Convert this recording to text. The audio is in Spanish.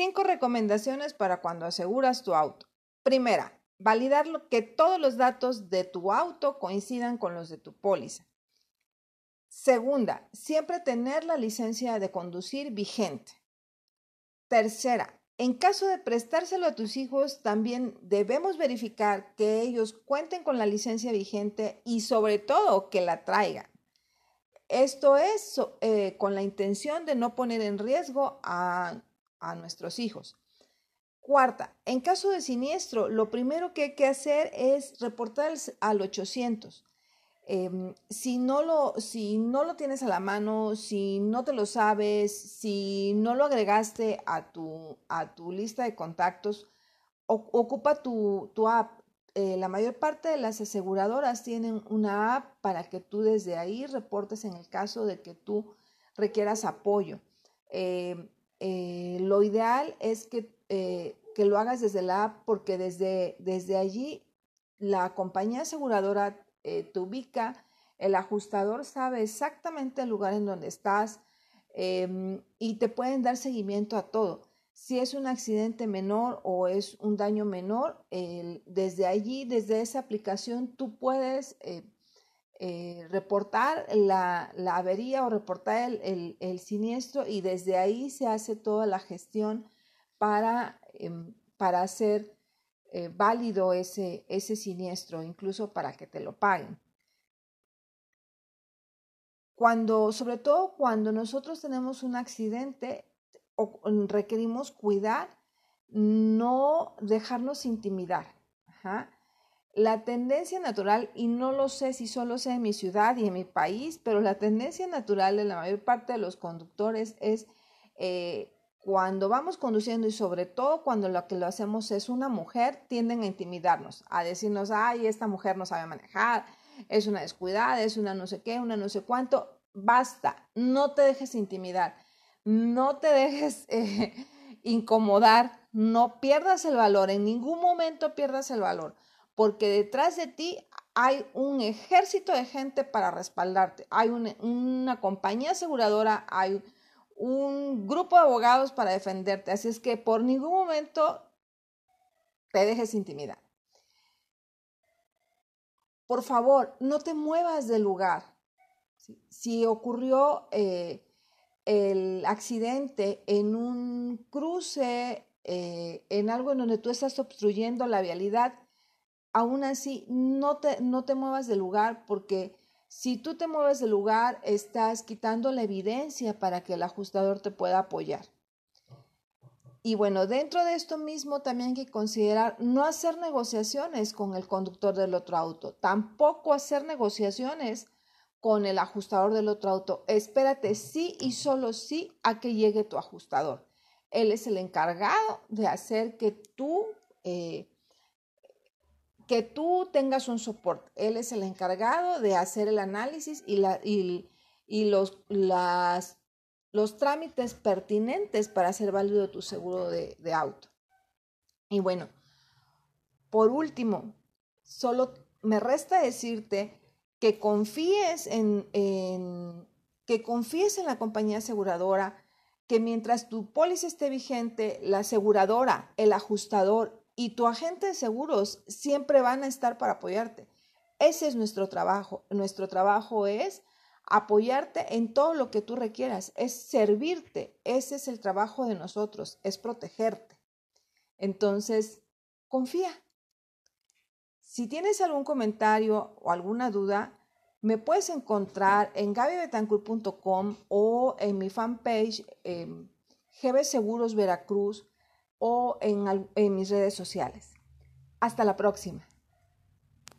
Cinco recomendaciones para cuando aseguras tu auto. Primera, validar que todos los datos de tu auto coincidan con los de tu póliza. Segunda, siempre tener la licencia de conducir vigente. Tercera, en caso de prestárselo a tus hijos, también debemos verificar que ellos cuenten con la licencia vigente y sobre todo que la traigan. Esto es eh, con la intención de no poner en riesgo a a nuestros hijos. Cuarta, en caso de siniestro, lo primero que hay que hacer es reportar al 800. Em, si, no lo, si no lo tienes a la mano, si no te lo sabes, si no lo agregaste a tu, a tu lista de contactos, ocupa tu, tu app. Eh, la mayor parte de las aseguradoras tienen una app para que tú desde ahí reportes en el caso de que tú requieras apoyo. Em, eh, lo ideal es que, eh, que, lo hagas desde la app porque desde, desde allí la compañía aseguradora eh, te ubica, el ajustador sabe exactamente el lugar en donde estás em, y te pueden dar seguimiento a todo. Si es un accidente menor o es un daño menor, desde allí, desde esa aplicación, tú puedes eh, reportar la, avería o reportar el, siniestro y desde ahí se hace toda la gestión para, em, para hacer eh, válido ese, ese siniestro, incluso para que te lo paguen. Cuando, sobre todo cuando nosotros tenemos un accidente, o requerimos cuidar, no dejarnos intimidar. La tendencia natural, y no lo sé si solo sea en mi ciudad y en mi país, pero la tendencia natural de la mayor parte de los conductores es eh, cuando vamos conduciendo y sobre todo cuando lo que lo hacemos es una mujer, tienden a intimidarnos, a decirnos, ay, esta mujer no sabe manejar, es una descuidada, es una no sé qué, una no sé cuánto. Basta, no te dejes intimidar, no te dejes eh, incomodar, no pierdas el valor, en ningún momento pierdas el valor porque detrás de ti hay un ejército de gente para respaldarte, hay una, compañía aseguradora, hay un grupo de abogados para defenderte, así es que por ningún momento te dejes intimidar. Por favor, no te muevas del lugar. Si ocurrió eh, el accidente en un cruce, eh, en algo en donde tú estás obstruyendo la vialidad, aún así no te, no te muevas del lugar porque si tú te mueves del lugar estás quitando la evidencia para que el ajustador te pueda apoyar. Y bueno, dentro de esto mismo también hay que considerar no hacer negociaciones con el conductor del otro auto, tampoco hacer negociaciones con el ajustador del otro auto. Espérate sí y solo sí a que llegue tu ajustador. Él es el encargado de hacer que tú eh, que tú tengas un soporte. Él es el encargado de hacer el análisis y, la, y, los, las, los trámites pertinentes para hacer válido tu seguro de, auto. Y bueno, por último, solo me resta decirte que confíes en, en, que confíes en la compañía aseguradora, que mientras tu póliza esté vigente, la aseguradora, el ajustador y tu agente de seguros siempre van a estar para apoyarte. Ese es nuestro trabajo. Nuestro trabajo es apoyarte en todo lo que tú requieras, es servirte. Ese es el trabajo de nosotros, es protegerte. Entonces, confía. Si tienes algún comentario o alguna duda, me puedes encontrar en gabybetancourt.com o en mi fanpage eh, Seguros Veracruz o en, mis redes sociales. Hasta la próxima.